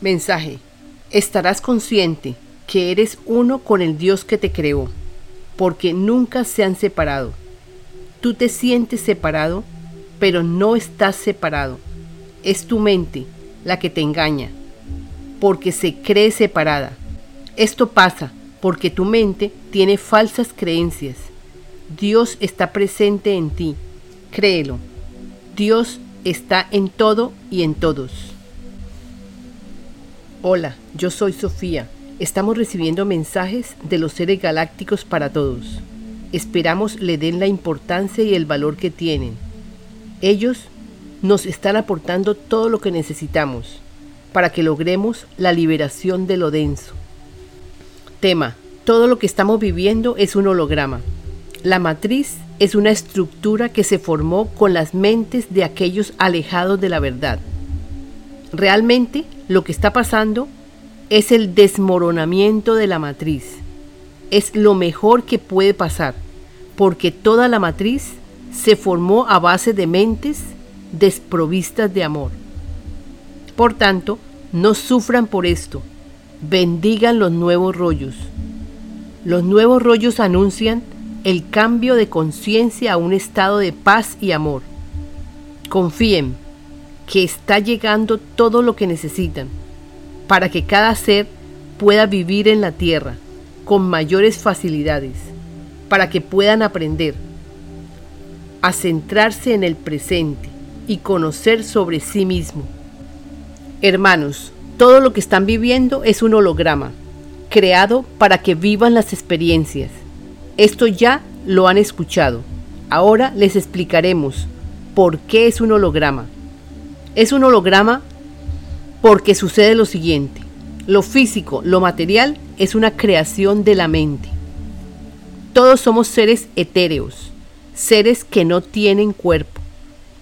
Mensaje. Estarás consciente que eres uno con el Dios que te creó, porque nunca se han separado. Tú te sientes separado, pero no estás separado. Es tu mente la que te engaña, porque se cree separada. Esto pasa porque tu mente tiene falsas creencias. Dios está presente en ti, créelo. Dios está en todo y en todos. Hola, yo soy Sofía. Estamos recibiendo mensajes de los seres galácticos para todos. Esperamos le den la importancia y el valor que tienen. Ellos nos están aportando todo lo que necesitamos para que logremos la liberación de lo denso. Tema. Todo lo que estamos viviendo es un holograma. La matriz es una estructura que se formó con las mentes de aquellos alejados de la verdad. Realmente lo que está pasando es el desmoronamiento de la matriz. Es lo mejor que puede pasar, porque toda la matriz se formó a base de mentes desprovistas de amor. Por tanto, no sufran por esto, bendigan los nuevos rollos. Los nuevos rollos anuncian el cambio de conciencia a un estado de paz y amor. Confíen que está llegando todo lo que necesitan para que cada ser pueda vivir en la tierra con mayores facilidades, para que puedan aprender a centrarse en el presente y conocer sobre sí mismo. Hermanos, todo lo que están viviendo es un holograma, creado para que vivan las experiencias. Esto ya lo han escuchado. Ahora les explicaremos por qué es un holograma. Es un holograma porque sucede lo siguiente. Lo físico, lo material, es una creación de la mente. Todos somos seres etéreos, seres que no tienen cuerpo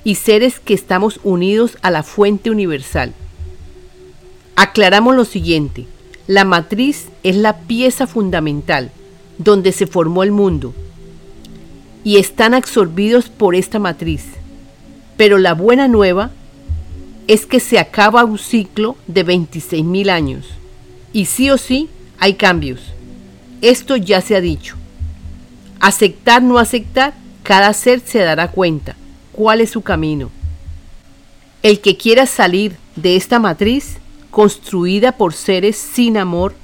y seres que estamos unidos a la fuente universal. Aclaramos lo siguiente. La matriz es la pieza fundamental donde se formó el mundo y están absorbidos por esta matriz. Pero la buena nueva es que se acaba un ciclo de 26.000 años y sí o sí hay cambios. Esto ya se ha dicho. Aceptar, no aceptar, cada ser se dará cuenta cuál es su camino. El que quiera salir de esta matriz construida por seres sin amor,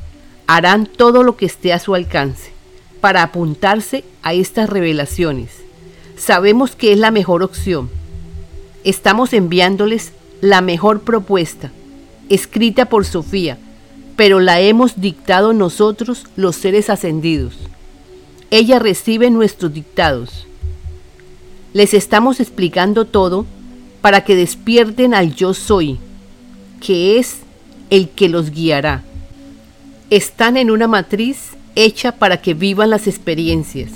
harán todo lo que esté a su alcance para apuntarse a estas revelaciones. Sabemos que es la mejor opción. Estamos enviándoles la mejor propuesta, escrita por Sofía, pero la hemos dictado nosotros los seres ascendidos. Ella recibe nuestros dictados. Les estamos explicando todo para que despierten al yo soy, que es el que los guiará. Están en una matriz hecha para que vivan las experiencias.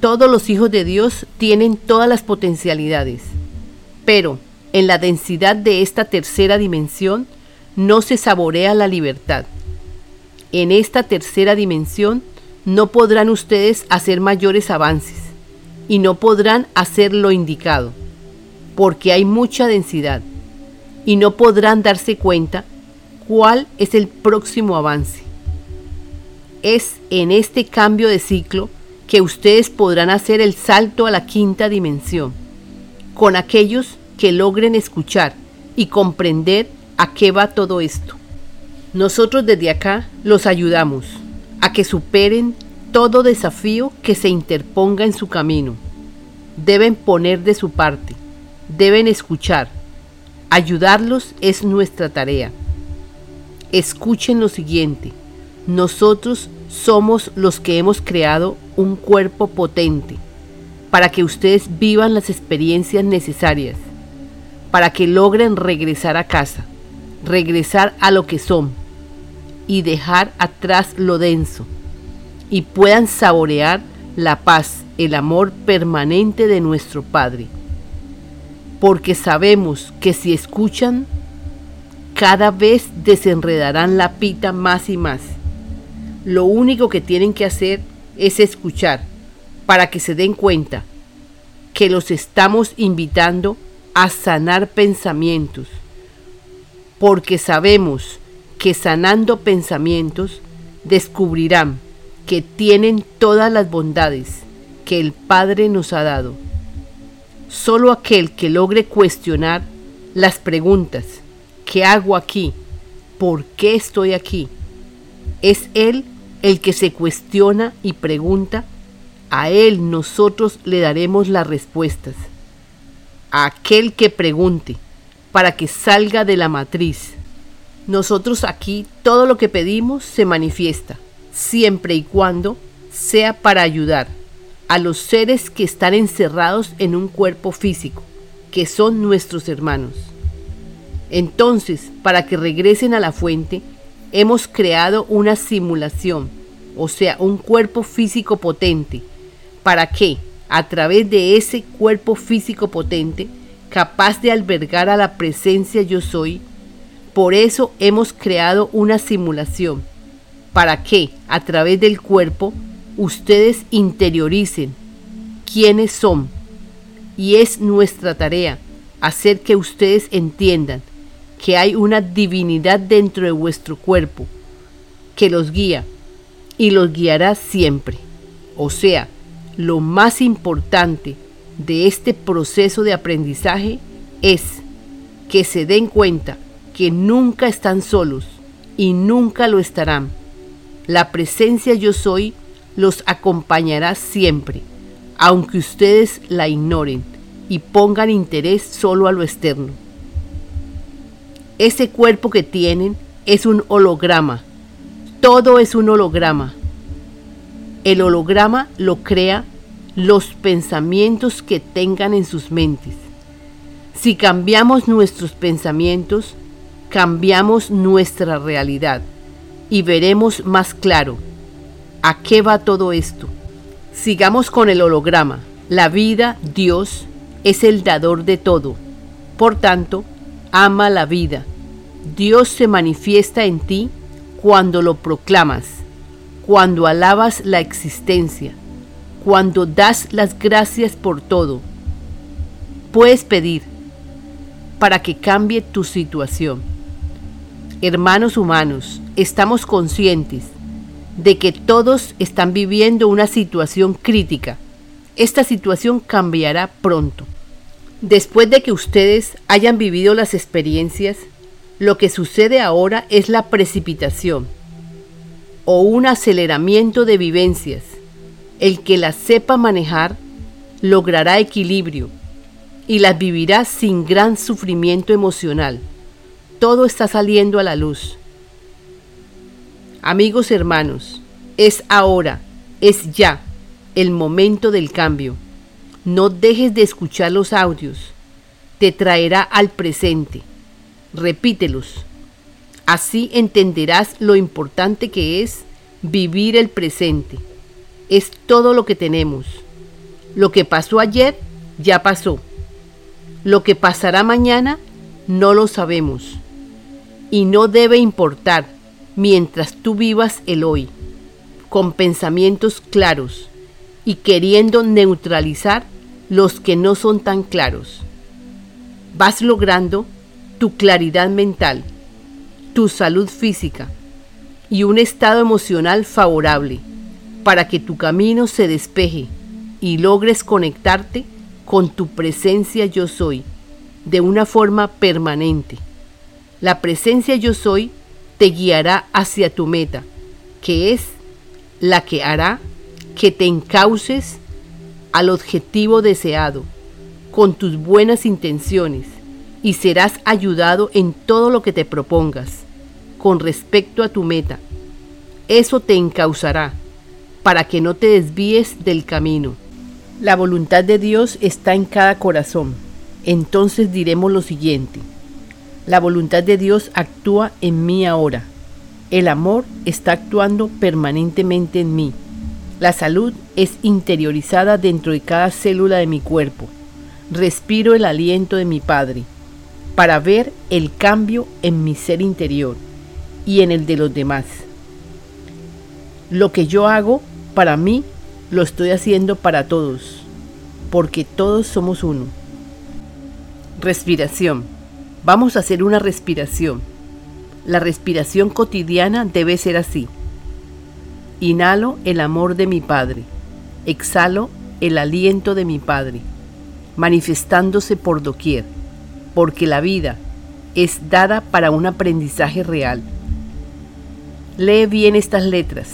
Todos los hijos de Dios tienen todas las potencialidades, pero en la densidad de esta tercera dimensión no se saborea la libertad. En esta tercera dimensión no podrán ustedes hacer mayores avances y no podrán hacer lo indicado, porque hay mucha densidad y no podrán darse cuenta cuál es el próximo avance. Es en este cambio de ciclo que ustedes podrán hacer el salto a la quinta dimensión, con aquellos que logren escuchar y comprender a qué va todo esto. Nosotros desde acá los ayudamos a que superen todo desafío que se interponga en su camino. Deben poner de su parte, deben escuchar, Ayudarlos es nuestra tarea. Escuchen lo siguiente. Nosotros somos los que hemos creado un cuerpo potente para que ustedes vivan las experiencias necesarias, para que logren regresar a casa, regresar a lo que son y dejar atrás lo denso y puedan saborear la paz, el amor permanente de nuestro Padre porque sabemos que si escuchan, cada vez desenredarán la pita más y más. Lo único que tienen que hacer es escuchar para que se den cuenta que los estamos invitando a sanar pensamientos, porque sabemos que sanando pensamientos descubrirán que tienen todas las bondades que el Padre nos ha dado. Solo aquel que logre cuestionar las preguntas, ¿qué hago aquí? ¿Por qué estoy aquí? Es Él el que se cuestiona y pregunta, a Él nosotros le daremos las respuestas. Aquel que pregunte, para que salga de la matriz. Nosotros aquí todo lo que pedimos se manifiesta, siempre y cuando sea para ayudar a los seres que están encerrados en un cuerpo físico, que son nuestros hermanos. Entonces, para que regresen a la fuente, hemos creado una simulación, o sea, un cuerpo físico potente, para que, a través de ese cuerpo físico potente, capaz de albergar a la presencia yo soy, por eso hemos creado una simulación, para que, a través del cuerpo, ustedes interioricen quiénes son. Y es nuestra tarea hacer que ustedes entiendan que hay una divinidad dentro de vuestro cuerpo que los guía y los guiará siempre. O sea, lo más importante de este proceso de aprendizaje es que se den cuenta que nunca están solos y nunca lo estarán. La presencia yo soy los acompañará siempre, aunque ustedes la ignoren y pongan interés solo a lo externo. Ese cuerpo que tienen es un holograma. Todo es un holograma. El holograma lo crea los pensamientos que tengan en sus mentes. Si cambiamos nuestros pensamientos, cambiamos nuestra realidad y veremos más claro a qué va todo esto. Sigamos con el holograma. La vida, Dios, es el dador de todo. Por tanto, ama la vida. Dios se manifiesta en ti cuando lo proclamas, cuando alabas la existencia, cuando das las gracias por todo. Puedes pedir para que cambie tu situación. Hermanos humanos, estamos conscientes de que todos están viviendo una situación crítica. Esta situación cambiará pronto. Después de que ustedes hayan vivido las experiencias, lo que sucede ahora es la precipitación o un aceleramiento de vivencias. El que las sepa manejar logrará equilibrio y las vivirá sin gran sufrimiento emocional. Todo está saliendo a la luz. Amigos hermanos, es ahora, es ya el momento del cambio. No dejes de escuchar los audios. Te traerá al presente. Repítelos. Así entenderás lo importante que es vivir el presente. Es todo lo que tenemos. Lo que pasó ayer ya pasó. Lo que pasará mañana no lo sabemos. Y no debe importar mientras tú vivas el hoy, con pensamientos claros y queriendo neutralizar los que no son tan claros. Vas logrando tu claridad mental, tu salud física y un estado emocional favorable para que tu camino se despeje y logres conectarte con tu presencia yo soy de una forma permanente. La presencia yo soy te guiará hacia tu meta, que es la que hará que te encauces al objetivo deseado con tus buenas intenciones y serás ayudado en todo lo que te propongas con respecto a tu meta. Eso te encauzará para que no te desvíes del camino. La voluntad de Dios está en cada corazón. Entonces diremos lo siguiente. La voluntad de Dios actúa en mí ahora. El amor está actuando permanentemente en mí. La salud es interiorizada dentro de cada célula de mi cuerpo. Respiro el aliento de mi Padre para ver el cambio en mi ser interior y en el de los demás. Lo que yo hago para mí lo estoy haciendo para todos, porque todos somos uno. Respiración. Vamos a hacer una respiración. La respiración cotidiana debe ser así. Inhalo el amor de mi Padre. Exhalo el aliento de mi Padre, manifestándose por doquier, porque la vida es dada para un aprendizaje real. Lee bien estas letras,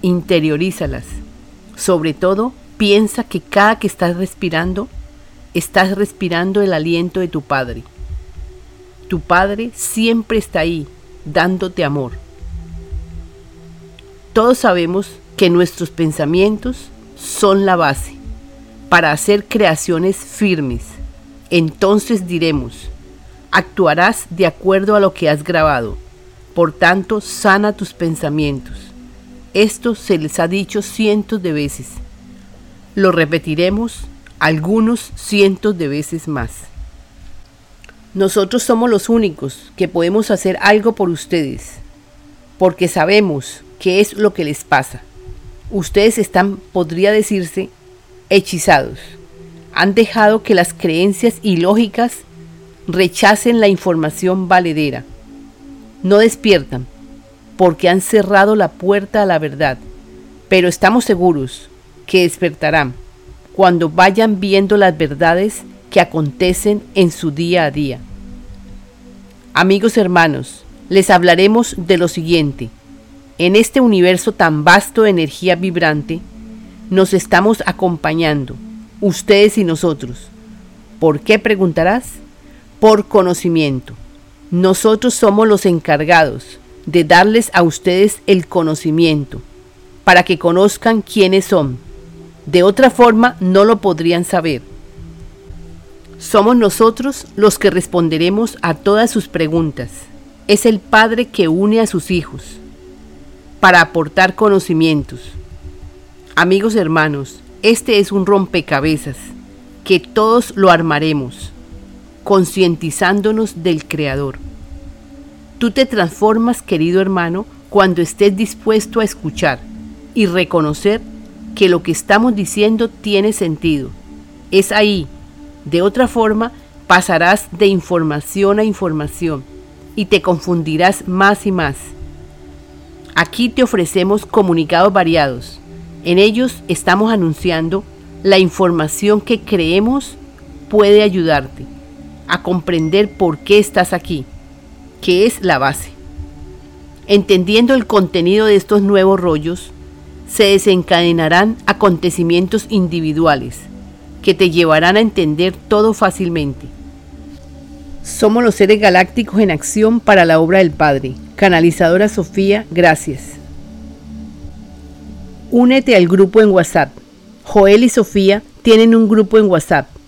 interiorízalas. Sobre todo, piensa que cada que estás respirando, estás respirando el aliento de tu Padre. Tu Padre siempre está ahí, dándote amor. Todos sabemos que nuestros pensamientos son la base para hacer creaciones firmes. Entonces diremos, actuarás de acuerdo a lo que has grabado. Por tanto, sana tus pensamientos. Esto se les ha dicho cientos de veces. Lo repetiremos algunos cientos de veces más. Nosotros somos los únicos que podemos hacer algo por ustedes, porque sabemos qué es lo que les pasa. Ustedes están, podría decirse, hechizados. Han dejado que las creencias ilógicas rechacen la información valedera. No despiertan, porque han cerrado la puerta a la verdad, pero estamos seguros que despertarán cuando vayan viendo las verdades que acontecen en su día a día. Amigos hermanos, les hablaremos de lo siguiente. En este universo tan vasto de energía vibrante, nos estamos acompañando, ustedes y nosotros. ¿Por qué preguntarás? Por conocimiento. Nosotros somos los encargados de darles a ustedes el conocimiento, para que conozcan quiénes son. De otra forma no lo podrían saber. Somos nosotros los que responderemos a todas sus preguntas. Es el Padre que une a sus hijos para aportar conocimientos. Amigos hermanos, este es un rompecabezas que todos lo armaremos, concientizándonos del Creador. Tú te transformas, querido hermano, cuando estés dispuesto a escuchar y reconocer que lo que estamos diciendo tiene sentido. Es ahí de otra forma, pasarás de información a información y te confundirás más y más. Aquí te ofrecemos comunicados variados. En ellos estamos anunciando la información que creemos puede ayudarte a comprender por qué estás aquí, que es la base. Entendiendo el contenido de estos nuevos rollos, se desencadenarán acontecimientos individuales que te llevarán a entender todo fácilmente. Somos los seres galácticos en acción para la obra del Padre. Canalizadora Sofía, gracias. Únete al grupo en WhatsApp. Joel y Sofía tienen un grupo en WhatsApp,